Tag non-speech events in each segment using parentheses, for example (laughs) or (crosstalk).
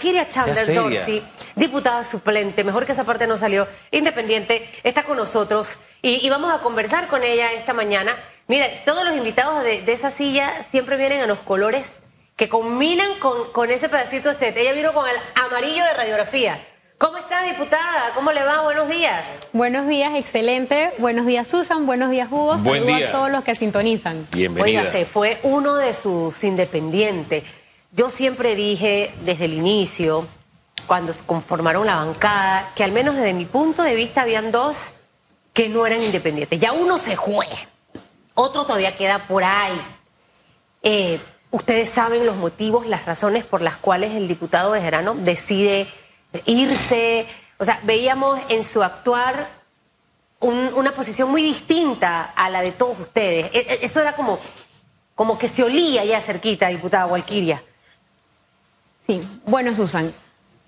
Walkiria Chandler Dorsey, diputada suplente, mejor que esa parte no salió, independiente, está con nosotros y, vamos a conversar con ella esta mañana. Mire, todos los invitados de, esa silla siempre vienen a los colores que combinan con, con ese pedacito de set. Ella vino con el amarillo de radiografía. ¿Cómo está, diputada? ¿Cómo le va? Buenos días. Buenos días, excelente. Buenos días, Susan. Buenos días, Hugo. Buen Saludos a todos los que sintonizan. Bienvenida. se fue uno de sus independientes. Yo siempre dije desde el inicio, cuando conformaron la bancada, que al menos desde mi punto de vista habían dos que no eran independientes. Ya uno se fue, otro todavía queda por ahí. Eh, ustedes saben los motivos, las razones por las cuales el diputado Bejerano decide irse. O sea, veíamos en su actuar una posición muy distinta a la de todos ustedes. E, e, eso era como, como que se olía ya cerquita, diputada Walquiria. Sí, bueno, Susan,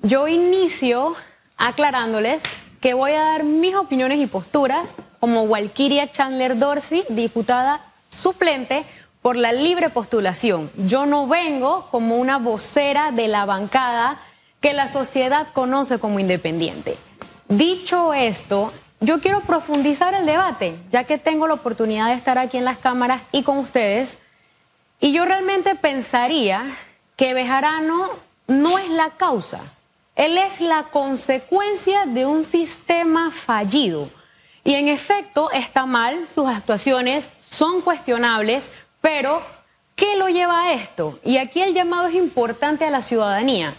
yo inicio aclarándoles que voy a dar mis opiniones y posturas como Walquiria Chandler Dorsey, diputada suplente por la libre postulación. Yo no vengo como una vocera de la bancada que la sociedad conoce como independiente. Dicho esto, yo quiero profundizar el debate, ya que tengo la oportunidad de estar aquí en las cámaras y con ustedes, y yo realmente pensaría que Bejarano no es la causa, él es la consecuencia de un sistema fallido. Y en efecto está mal, sus actuaciones son cuestionables, pero ¿qué lo lleva a esto? Y aquí el llamado es importante a la ciudadanía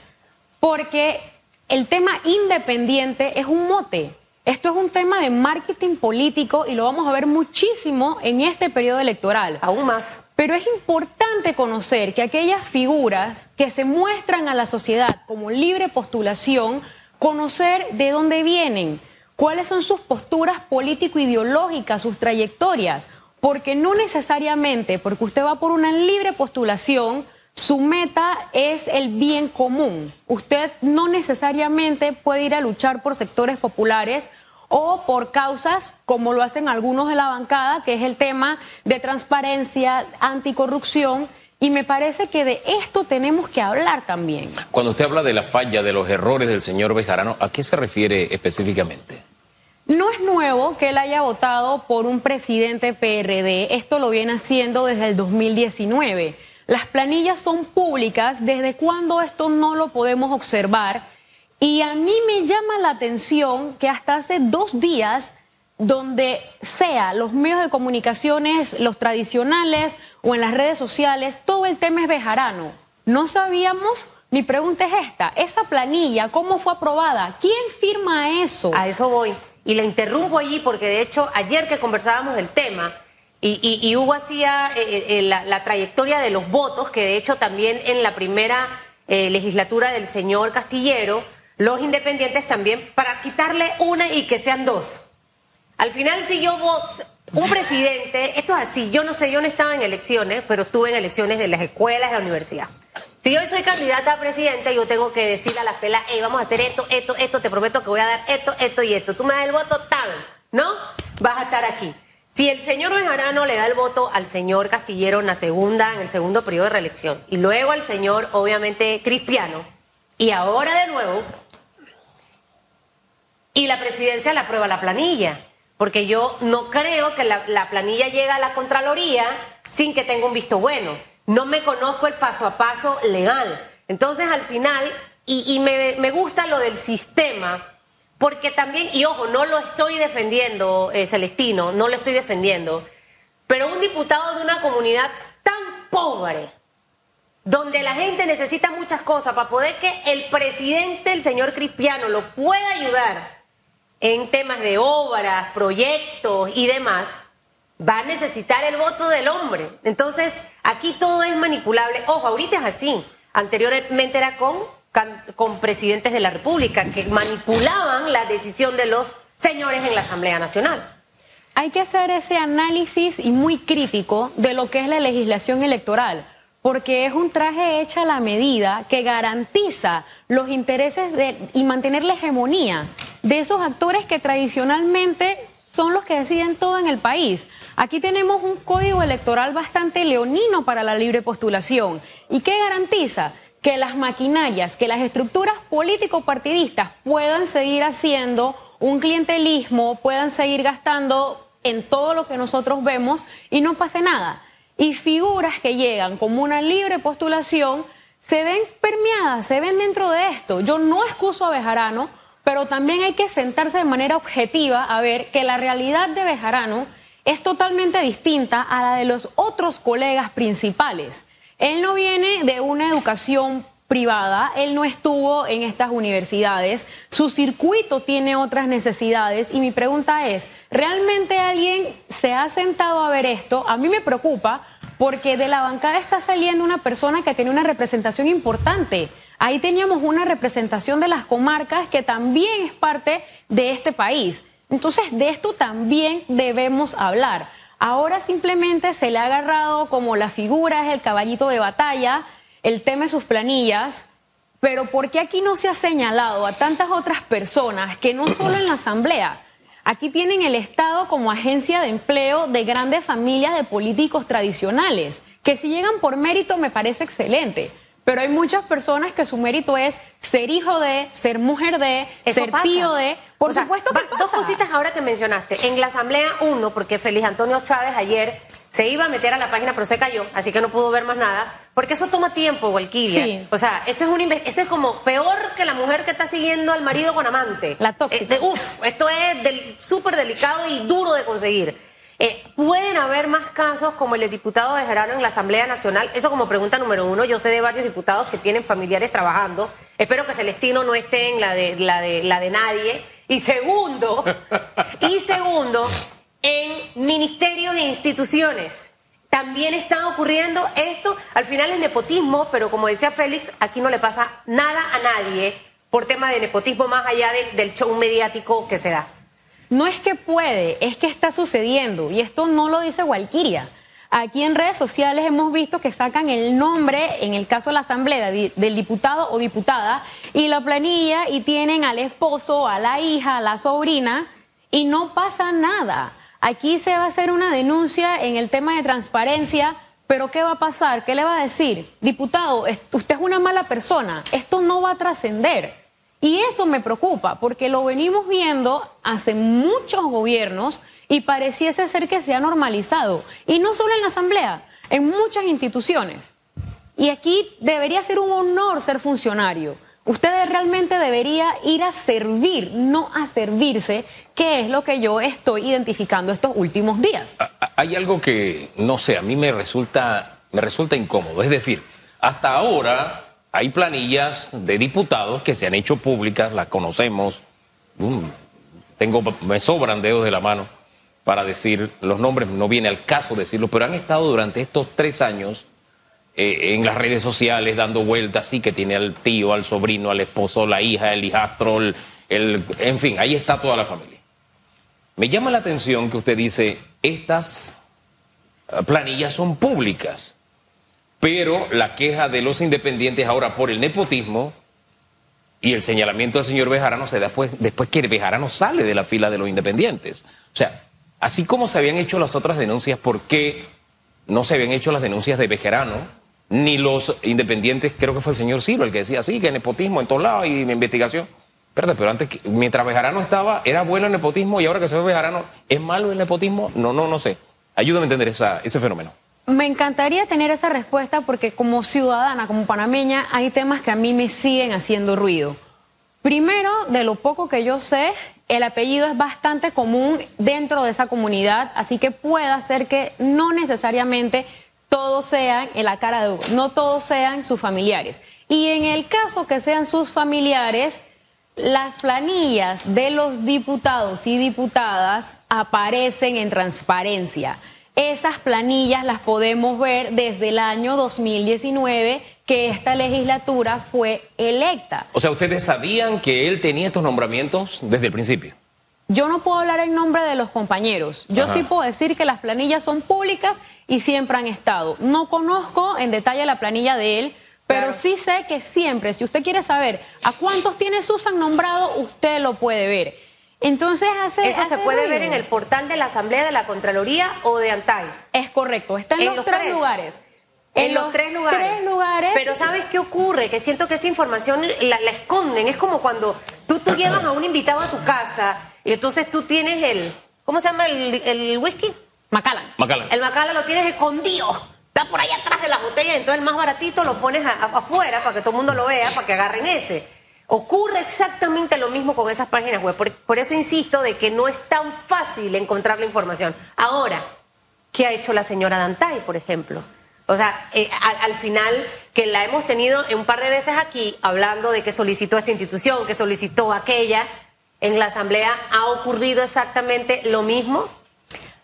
porque el tema independiente es un mote. Esto es un tema de marketing político y lo vamos a ver muchísimo en este periodo electoral. Aún más. Pero es importante conocer que aquellas figuras que se muestran a la sociedad como libre postulación, conocer de dónde vienen, cuáles son sus posturas político-ideológicas, sus trayectorias, porque no necesariamente porque usted va por una libre postulación, su meta es el bien común. Usted no necesariamente puede ir a luchar por sectores populares o por causas como lo hacen algunos de la bancada, que es el tema de transparencia, anticorrupción. Y me parece que de esto tenemos que hablar también. Cuando usted habla de la falla, de los errores del señor Bejarano, ¿a qué se refiere específicamente? No es nuevo que él haya votado por un presidente PRD. Esto lo viene haciendo desde el 2019. Las planillas son públicas, ¿desde cuándo esto no lo podemos observar? Y a mí me llama la atención que hasta hace dos días, donde sea los medios de comunicaciones, los tradicionales o en las redes sociales, todo el tema es bejarano. No sabíamos, mi pregunta es esta, esa planilla, ¿cómo fue aprobada? ¿Quién firma eso? A eso voy. Y le interrumpo allí porque de hecho ayer que conversábamos del tema, y, Hugo hacía eh, eh, eh, la, trayectoria de los votos, que de hecho también en la primera legislatura del señor Castillero, los independientes también, para quitarle una y que sean dos. Al final, si yo un presidente, esto es así, yo no sé, yo no estaba en elecciones, pero estuve en elecciones de las escuelas, de la universidad. Si yo soy candidata a presidente, yo tengo que decir a las pelas, hey, vamos a hacer esto, esto, esto, te prometo que voy a dar esto, esto y esto. Tú me das el voto, tal, ¿no? Vas a estar aquí. Si el señor Bejarano le da el voto al señor Castillero en la segunda, en el segundo periodo de reelección, y luego al señor, obviamente, Cristiano, y ahora de nuevo, y la presidencia le aprueba la planilla, porque yo no creo que la, planilla llegue a la Contraloría sin que tenga un visto bueno. No me conozco el paso a paso legal. Entonces, al final, y, me, me gusta lo del sistema, porque también, y ojo, no lo estoy defendiendo, eh, Celestino, no lo estoy defendiendo, pero un diputado de una comunidad tan pobre, donde la gente necesita muchas cosas para poder que el presidente, el señor Cristiano, lo pueda ayudar en temas de obras, proyectos y demás, va a necesitar el voto del hombre. Entonces, aquí todo es manipulable. Ojo, ahorita es así. Anteriormente era con con presidentes de la República que manipulaban la decisión de los señores en la Asamblea Nacional. Hay que hacer ese análisis y muy crítico de lo que es la legislación electoral, porque es un traje hecha a la medida que garantiza los intereses de, y mantener la hegemonía de esos actores que tradicionalmente son los que deciden todo en el país. Aquí tenemos un código electoral bastante leonino para la libre postulación. ¿Y qué garantiza? que las maquinarias, que las estructuras político-partidistas puedan seguir haciendo un clientelismo, puedan seguir gastando en todo lo que nosotros vemos y no pase nada. Y figuras que llegan como una libre postulación se ven permeadas, se ven dentro de esto. Yo no excuso a Bejarano, pero también hay que sentarse de manera objetiva a ver que la realidad de Bejarano es totalmente distinta a la de los otros colegas principales. Él no viene de una educación privada, él no estuvo en estas universidades, su circuito tiene otras necesidades y mi pregunta es, ¿realmente alguien se ha sentado a ver esto? A mí me preocupa porque de la bancada está saliendo una persona que tiene una representación importante. Ahí teníamos una representación de las comarcas que también es parte de este país. Entonces, de esto también debemos hablar. Ahora simplemente se le ha agarrado como la figura, es el caballito de batalla, el tema de sus planillas, pero ¿por qué aquí no se ha señalado a tantas otras personas que no solo en la Asamblea? Aquí tienen el Estado como agencia de empleo de grandes familias de políticos tradicionales, que si llegan por mérito me parece excelente. Pero hay muchas personas que su mérito es ser hijo de, ser mujer de, ser tío de. Por supuesto que Dos cositas ahora que mencionaste. En la Asamblea 1, porque Feliz Antonio Chávez ayer se iba a meter a la página, pero se cayó, así que no pudo ver más nada. Porque eso toma tiempo, Walkiria. Sí. O sea, eso es, un eso es como peor que la mujer que está siguiendo al marido con amante. La tóxica. Eh, uf, esto es súper delicado y duro de conseguir. Eh, ¿Pueden haber más casos como el de diputado de Gerardo en la Asamblea Nacional? Eso como pregunta número uno. Yo sé de varios diputados que tienen familiares trabajando. Espero que Celestino no esté en la de, la de, la de nadie. Y segundo, (laughs) y segundo, en ministerios e instituciones. También está ocurriendo esto. Al final es nepotismo, pero como decía Félix, aquí no le pasa nada a nadie por tema de nepotismo más allá del show mediático que se da. No es que puede, es que está sucediendo. Y esto no lo dice Walquiria. Aquí en redes sociales hemos visto que sacan el nombre, en el caso de la asamblea, del diputado o diputada, y la planilla, y tienen al esposo, a la hija, a la sobrina, y no pasa nada. Aquí se va a hacer una denuncia en el tema de transparencia, pero ¿qué va a pasar? ¿Qué le va a decir? Diputado, usted es una mala persona, esto no va a trascender. Y eso me preocupa, porque lo venimos viendo hace muchos gobiernos y pareciese ser que se ha normalizado. Y no solo en la Asamblea, en muchas instituciones. Y aquí debería ser un honor ser funcionario. Usted realmente debería ir a servir, no a servirse, que es lo que yo estoy identificando estos últimos días. Hay algo que, no sé, a mí me resulta, me resulta incómodo. Es decir, hasta ahora hay planillas de diputados que se han hecho públicas, las conocemos. tengo, me sobran dedos de la mano para decir los nombres, no viene al caso decirlo, pero han estado durante estos tres años eh, en las redes sociales dando vueltas, sí, que tiene al tío, al sobrino, al esposo, la hija, el hijastro, el, en fin, ahí está toda la familia. Me llama la atención que usted dice, estas eh, planillas son públicas. Pero la queja de los independientes ahora por el nepotismo y el señalamiento del señor Bejarano se da después, después que Bejarano sale de la fila de los independientes. O sea, así como se habían hecho las otras denuncias, ¿por qué no se habían hecho las denuncias de Bejarano? Ni los independientes, creo que fue el señor Silva el que decía, sí, que nepotismo en todos lados y investigación. Espérate, pero antes, mientras Bejarano estaba, era bueno el nepotismo y ahora que se ve Bejarano, ¿es malo el nepotismo? No, no, no sé. Ayúdame a entender ese fenómeno. Me encantaría tener esa respuesta porque como ciudadana, como panameña, hay temas que a mí me siguen haciendo ruido. Primero, de lo poco que yo sé, el apellido es bastante común dentro de esa comunidad, así que puede ser que no necesariamente todos sean en la cara de no todos sean sus familiares. Y en el caso que sean sus familiares, las planillas de los diputados y diputadas aparecen en transparencia. Esas planillas las podemos ver desde el año 2019 que esta legislatura fue electa. O sea, ¿ustedes sabían que él tenía estos nombramientos desde el principio? Yo no puedo hablar en nombre de los compañeros. Yo sí puedo decir que las planillas son públicas y siempre han estado. No conozco en detalle la planilla de él, pero sí sé que siempre, si usted quiere saber a cuántos tiene Susan nombrado, usted lo puede ver. Entonces hace. Eso se puede ver en el portal de la Asamblea de la Contraloría o de ANTAI. Es correcto, está en, los, tres, lugares. En, los, tres lugares. Tres lugares. Pero ¿sabes qué ocurre? Que siento que esta información la, la esconden. Es como cuando tú, tú llevas a un invitado a tu casa y entonces tú tienes el... ¿Cómo se llama el, el whisky? Macallan. Macallan. El Macallan lo tienes escondido. Está por ahí atrás de la botella, entonces el más baratito lo pones a- a- afuera para que todo el mundo lo vea, para que agarren ese. Ocurre exactamente lo mismo con esas páginas web. Por, eso insisto de que no es tan fácil encontrar la información. Ahora, ¿qué ha hecho la señora Dantay, por ejemplo? O sea, eh, al, al final, que la hemos tenido un par de veces aquí, hablando de que solicitó esta institución, que solicitó aquella, en la Asamblea ha ocurrido exactamente lo mismo.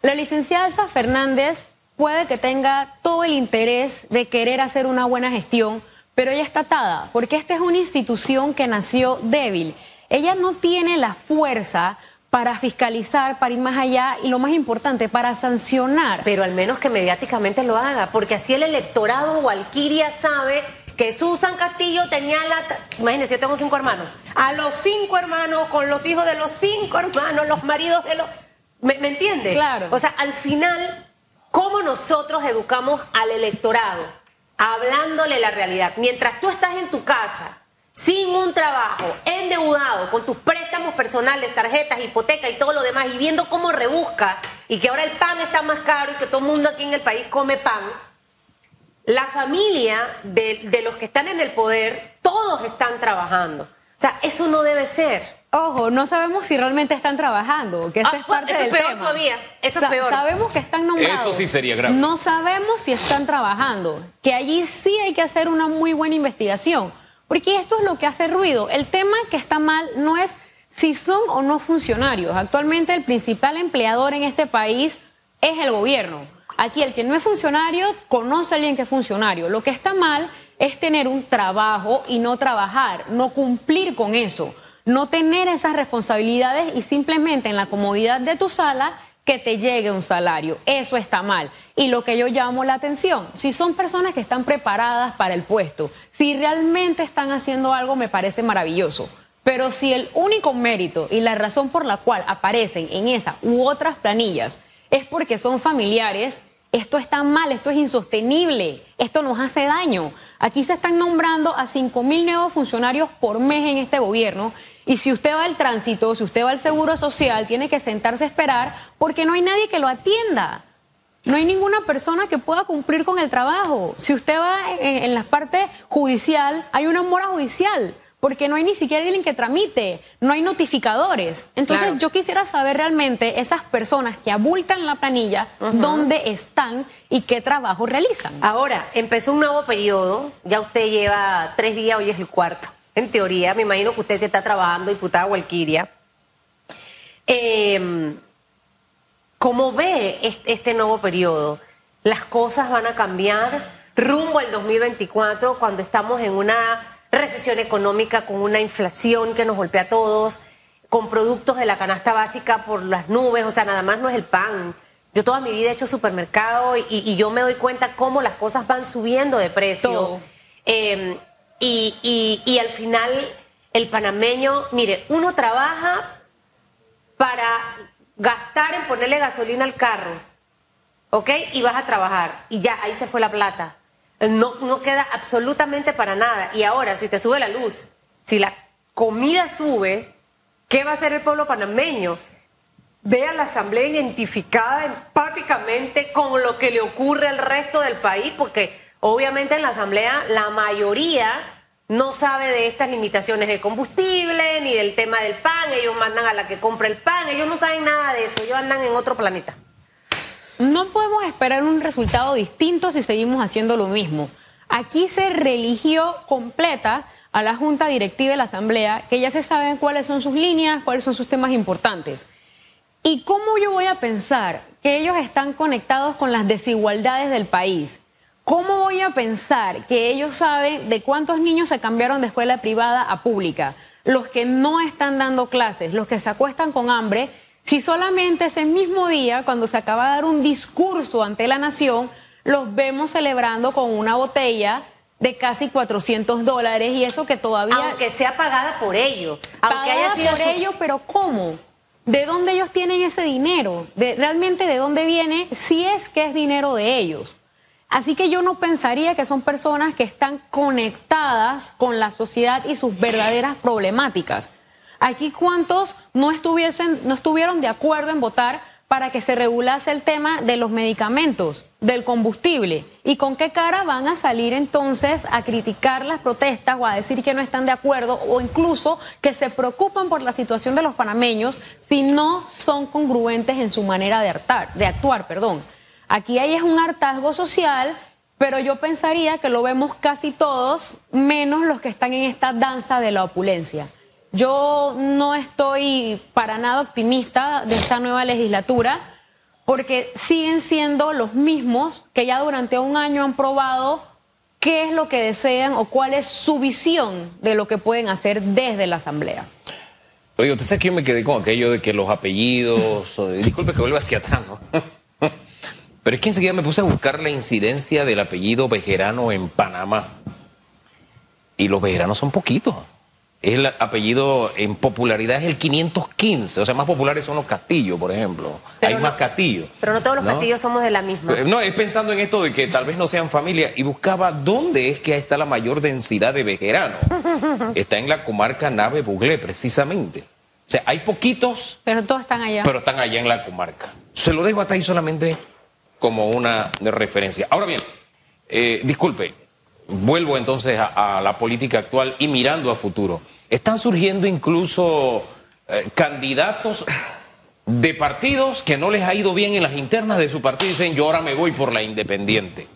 La licenciada Elsa Fernández puede que tenga todo el interés de querer hacer una buena gestión, pero ella está atada, porque esta es una institución que nació débil. Ella no tiene la fuerza para fiscalizar, para ir más allá y lo más importante, para sancionar. Pero al menos que mediáticamente lo haga, porque así el electorado Walquiria sabe que Susan Castillo tenía la... Imagínense, yo tengo cinco hermanos. A los cinco hermanos, con los hijos de los cinco hermanos, los maridos de los... ¿Me, me entiende? Claro. O sea, al final, ¿cómo nosotros educamos al electorado? Hablándole la realidad. Mientras tú estás en tu casa, sin un trabajo, endeudado, con tus préstamos personales, tarjetas, hipoteca y todo lo demás, y viendo cómo rebusca, y que ahora el pan está más caro y que todo el mundo aquí en el país come pan, la familia de, de los que están en el poder, todos están trabajando. O sea, eso no debe ser. Ojo, no sabemos si realmente están trabajando, que esa Ah, es parte eso es del peor tema. todavía, eso es Sa- peor. Sabemos que están nombrados. Eso sí sería grave. No sabemos si están trabajando, que allí sí hay que hacer una muy buena investigación, porque esto es lo que hace ruido. El tema que está mal no es si son o no funcionarios. Actualmente el principal empleador en este país es el gobierno. Aquí el que no es funcionario conoce a alguien que es funcionario. Lo que está mal es tener un trabajo y no trabajar, no cumplir con eso, no tener esas responsabilidades y simplemente en la comodidad de tu sala que te llegue un salario. Eso está mal. Y lo que yo llamo la atención, si son personas que están preparadas para el puesto, si realmente están haciendo algo, me parece maravilloso. Pero si el único mérito y la razón por la cual aparecen en esa u otras planillas es porque son familiares, esto está mal, esto es insostenible, esto nos hace daño. Aquí se están nombrando a 5 mil nuevos funcionarios por mes en este gobierno y si usted va al tránsito, si usted va al seguro social, tiene que sentarse a esperar porque no hay nadie que lo atienda. No hay ninguna persona que pueda cumplir con el trabajo. Si usted va en, en la parte judicial, hay una mora judicial, porque no hay ni siquiera alguien que tramite, no hay notificadores. Entonces Claro. yo quisiera saber realmente esas personas que abultan la planilla, dónde están y qué trabajo realizan. Ahora, empezó un nuevo periodo, ya usted lleva tres días, hoy es el cuarto. En teoría, me imagino que usted se está trabajando, diputada Walquiria. Eh, ¿Cómo ve est- este nuevo periodo? ¿Las cosas van a cambiar rumbo al 2024 cuando estamos en una recesión económica con una inflación que nos golpea a todos, con productos de la canasta básica por las nubes? O sea, nada más no es el pan. Yo toda mi vida he hecho supermercado y, y yo me doy cuenta cómo las cosas van subiendo de precio. Eh, y, y- y al final, el panameño, mire, uno trabaja para gastar en ponerle gasolina al carro, ¿ok? Y vas a trabajar. Y ya, ahí se fue la plata. No, no queda absolutamente para nada. Y ahora, si te sube la luz, si la comida sube, ¿qué va a hacer el pueblo panameño? Ve a la asamblea identificada empáticamente con lo que le ocurre al resto del país, porque obviamente en la asamblea la mayoría no sabe de estas limitaciones de combustible, ni del tema del pan, ellos mandan a la que compra el pan, ellos no saben nada de eso, ellos andan en otro planeta. No podemos esperar un resultado distinto si seguimos haciendo lo mismo. Aquí se religió completa a la Junta Directiva de la Asamblea, que ya se saben cuáles son sus líneas, cuáles son sus temas importantes. ¿Y cómo yo voy a pensar que ellos están conectados con las desigualdades del país? ¿Cómo voy a pensar que ellos saben de cuántos niños se cambiaron de escuela privada a pública? Los que no están dando clases, los que se acuestan con hambre, si solamente ese mismo día, cuando se acaba de dar un discurso ante la nación, los vemos celebrando con una botella de casi 400 dólares y eso que todavía Aunque sea pagada por ellos, aunque haya pagada sido por su- ello, pero ¿cómo? ¿De dónde ellos tienen ese dinero? ¿De, ¿Realmente de dónde viene? Si es que es dinero de ellos. Así que yo no pensaría que son personas que están conectadas con la sociedad y sus verdaderas problemáticas. Aquí cuántos no estuviesen, no estuvieron de acuerdo en votar para que se regulase el tema de los medicamentos, del combustible. ¿Y con qué cara van a salir entonces a criticar las protestas o a decir que no están de acuerdo o incluso que se preocupan por la situación de los panameños si no son congruentes en su manera de, de actuar? Perdón. Aquí hay es un hartazgo social, pero yo pensaría que lo vemos casi todos, menos los que están en esta danza de la opulencia. Yo no estoy para nada optimista de esta nueva legislatura porque siguen siendo los mismos que ya durante un año han probado qué es lo que desean o cuál es su visión de lo que pueden hacer desde la Asamblea. Oye, usted sabe que yo me quedé con aquello de que los apellidos, disculpe que vuelva hacia atrás, ¿no? Pero es que enseguida me puse a buscar la incidencia del apellido Bejerano en Panamá. Y los Bejeranos son poquitos el apellido en popularidad es el 515, o sea, más populares son los castillos, por ejemplo. Hay más castillos. Pero no todos los castillos somos de la misma. Eh, no, es pensando en esto de que tal vez no sean familia y buscaba dónde es que está la mayor densidad de vejeranos. (laughs) está en la comarca Nave Buglé, precisamente. O sea, hay poquitos. Pero todos están allá. Pero están allá en la comarca. Se lo dejo hasta ahí solamente como una referencia. Ahora bien, eh, disculpe, vuelvo entonces a, la política actual y mirando a futuro. Están surgiendo incluso eh, candidatos de partidos que no les ha ido bien en las internas de su partido y dicen yo ahora me voy por la independiente.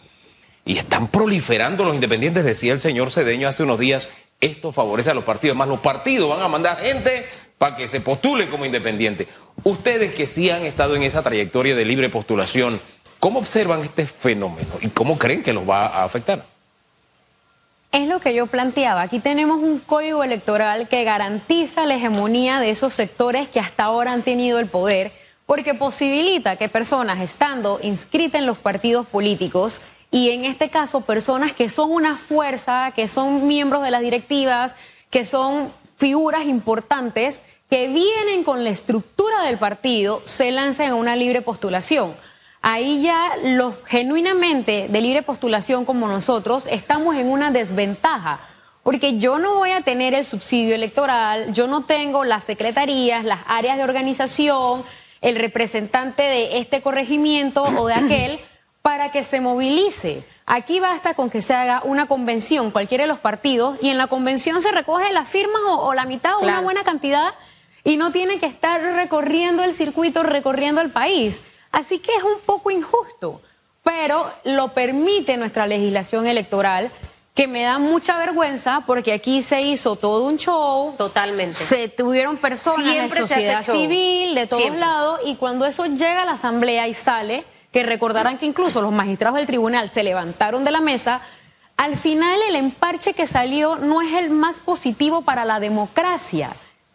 Y están proliferando los independientes, decía el señor Cedeño hace unos días, esto favorece a los partidos, más los partidos van a mandar gente para que se postule como independiente. Ustedes que sí han estado en esa trayectoria de libre postulación, ¿cómo observan este fenómeno y cómo creen que los va a afectar? Es lo que yo planteaba. Aquí tenemos un código electoral que garantiza la hegemonía de esos sectores que hasta ahora han tenido el poder, porque posibilita que personas estando inscritas en los partidos políticos y en este caso personas que son una fuerza, que son miembros de las directivas, que son figuras importantes, que vienen con la estructura del partido, se lancen a una libre postulación ahí ya los genuinamente de libre postulación como nosotros estamos en una desventaja. Porque yo no voy a tener el subsidio electoral, yo no tengo las secretarías, las áreas de organización, el representante de este corregimiento o de aquel (clears throat) para que se movilice. Aquí basta con que se haga una convención, cualquiera de los partidos, y en la convención se recoge las firmas o, la mitad o una buena cantidad y no tiene que estar recorriendo el circuito, recorriendo el país. Así que es un poco injusto, pero lo permite nuestra legislación electoral que me da mucha vergüenza porque aquí se hizo todo un show. Totalmente. Se tuvieron personas de sociedad civil, de todos lados, y cuando eso llega a la asamblea y sale, que recordarán que incluso los magistrados del tribunal se levantaron de la mesa, al final el emparche que salió no es el más positivo para la democracia.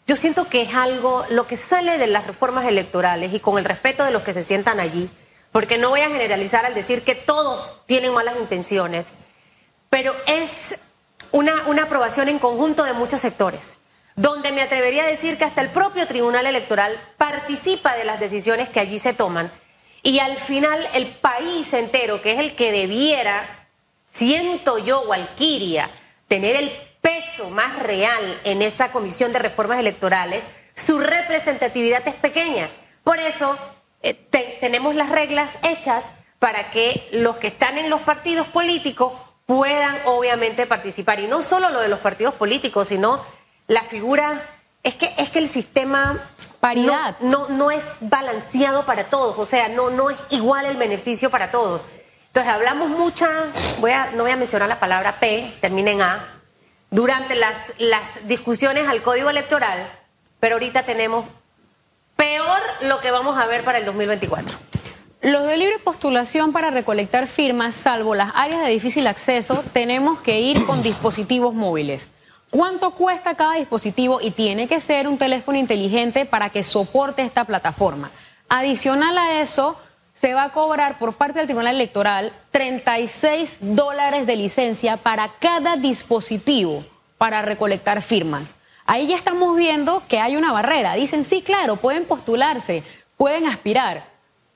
Yo siento que es algo, lo que sale de las reformas electorales y con el respeto de los que se sientan allí, porque no voy a generalizar al decir que todos tienen malas intenciones, pero es una, una aprobación en conjunto de muchos sectores, donde me atrevería a decir que hasta el propio Tribunal Electoral participa de las decisiones que allí se toman. Y al final el país entero, que es el que debiera, siento yo, Walquiria, tener el peso más real en esa comisión de reformas electorales, su representatividad es pequeña. Por eso eh, tenemos las reglas hechas para que los que están en los partidos políticos puedan obviamente participar. Y no solo lo de los partidos políticos, sino la figura, es que, es que el sistema Paridad. No, no, es balanceado para todos, o sea, no, no es igual el beneficio para todos. Entonces hablamos mucha, voy a, no voy a mencionar la palabra P, termina en A, durante las, las discusiones al código electoral, pero ahorita tenemos peor lo que vamos a ver para el 2024. Los de libre postulación para recolectar firmas, salvo las áreas de difícil acceso, tenemos que ir con dispositivos móviles. ¿Cuánto cuesta cada dispositivo? Y tiene que ser un teléfono inteligente para que soporte esta plataforma. Adicional a eso, se va a cobrar por parte del Tribunal Electoral 36 dólares de licencia para cada dispositivo para recolectar firmas. Ahí ya estamos viendo que hay una barrera. Dicen, sí, claro, pueden postularse, pueden aspirar,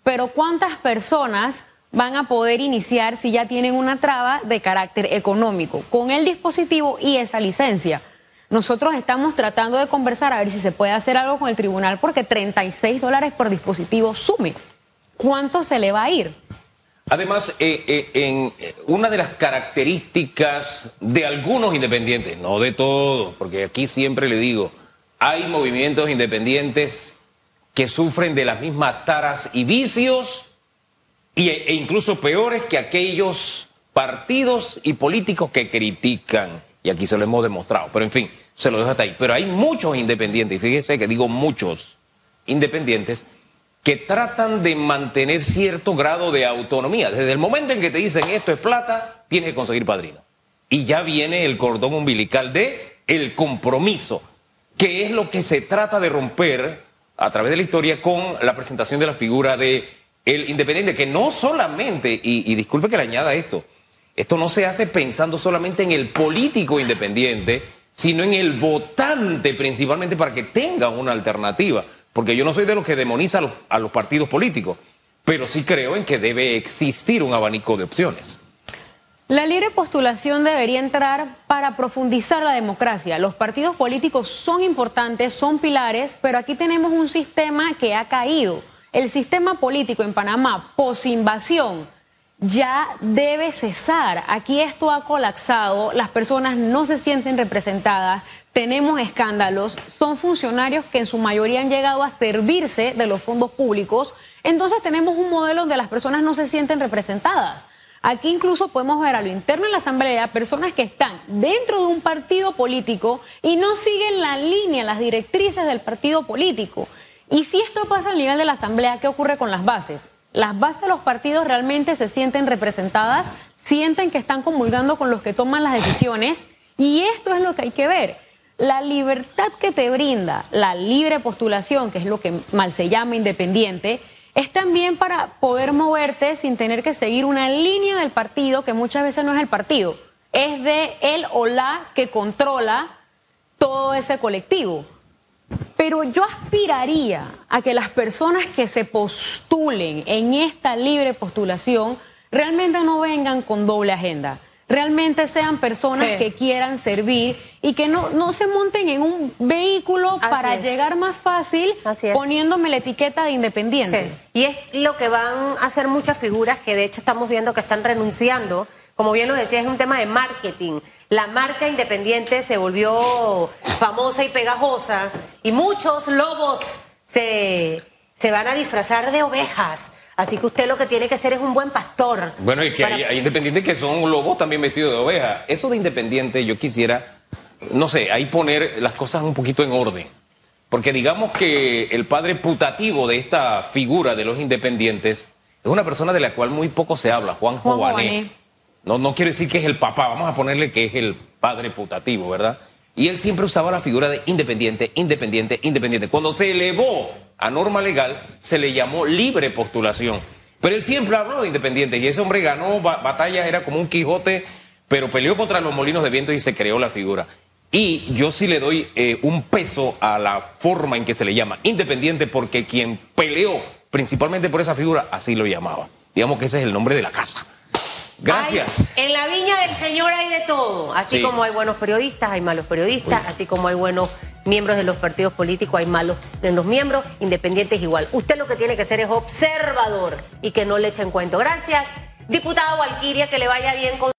pero ¿cuántas personas van a poder iniciar si ya tienen una traba de carácter económico con el dispositivo y esa licencia. Nosotros estamos tratando de conversar a ver si se puede hacer algo con el tribunal porque 36 dólares por dispositivo sume. ¿Cuánto se le va a ir? Además, eh, eh, en eh, una de las características de algunos independientes, no de todos, porque aquí siempre le digo, hay movimientos independientes que sufren de las mismas taras y vicios y, e incluso peores que aquellos partidos y políticos que critican. Y aquí se lo hemos demostrado. Pero en fin, se lo dejo hasta ahí. Pero hay muchos independientes, y fíjese que digo muchos independientes, que tratan de mantener cierto grado de autonomía. Desde el momento en que te dicen esto es plata, tienes que conseguir padrino. Y ya viene el cordón umbilical de el compromiso, que es lo que se trata de romper a través de la historia con la presentación de la figura de el independiente, que no solamente, y, y disculpe que le añada esto, esto no se hace pensando solamente en el político independiente, sino en el votante principalmente para que tenga una alternativa porque yo no soy de los que demoniza a los, partidos políticos, pero sí creo en que debe existir un abanico de opciones. La libre postulación debería entrar para profundizar la democracia. Los partidos políticos son importantes, son pilares, pero aquí tenemos un sistema que ha caído. El sistema político en Panamá, posinvasión, ya debe cesar. Aquí esto ha colapsado, las personas no se sienten representadas, tenemos escándalos, son funcionarios que en su mayoría han llegado a servirse de los fondos públicos, entonces tenemos un modelo donde las personas no se sienten representadas. Aquí incluso podemos ver a lo interno de la Asamblea personas que están dentro de un partido político y no siguen la línea, las directrices del partido político. Y si esto pasa a nivel de la Asamblea, ¿qué ocurre con las bases? Las bases de los partidos realmente se sienten representadas, sienten que están comulgando con los que toman las decisiones y esto es lo que hay que ver. La libertad que te brinda la libre postulación, que es lo que mal se llama independiente, es también para poder moverte sin tener que seguir una línea del partido, que muchas veces no es el partido, es de él o la que controla todo ese colectivo. Pero yo aspiraría a que las personas que se postulen en esta libre postulación realmente no vengan con doble agenda realmente sean personas que quieran servir y que no, no se monten en un vehículo para llegar más fácil poniéndome la etiqueta de independiente. Y es lo que van a hacer muchas figuras que de hecho estamos viendo que están renunciando. Como bien lo decía, es un tema de marketing. La marca independiente se volvió famosa y pegajosa y muchos lobos se, se van a disfrazar de ovejas Así que usted lo que tiene que ser es un buen pastor. Bueno, y que hay, independientes que son lobos también vestidos de oveja. Eso de independiente yo quisiera, no sé, ahí poner las cosas un poquito en orden. Porque digamos que el padre putativo de esta figura de los independientes es una persona de la cual muy poco se habla, Juan Jované. No, no quiere decir que es el papá, vamos a ponerle que es el padre putativo, ¿verdad? Y él siempre usaba la figura de independiente, independiente, independiente. Cuando se elevó a norma legal, se le llamó libre postulación. Pero él siempre habló de independiente y ese hombre ganó batallas, era como un Quijote, pero peleó contra los molinos de viento y se creó la figura. Y yo sí le doy eh, un peso a la forma en que se le llama independiente porque quien peleó principalmente por esa figura así lo llamaba. Digamos que ese es el nombre de la casa. Gracias. en la viña del Señor hay de todo. Así como hay buenos periodistas, hay malos periodistas. Así como hay buenos miembros de los partidos políticos, hay malos en los miembros. Independientes igual. Usted lo que tiene que ser es observador y que no le echen cuento. Gracias, diputado Valquiria, que le vaya bien con.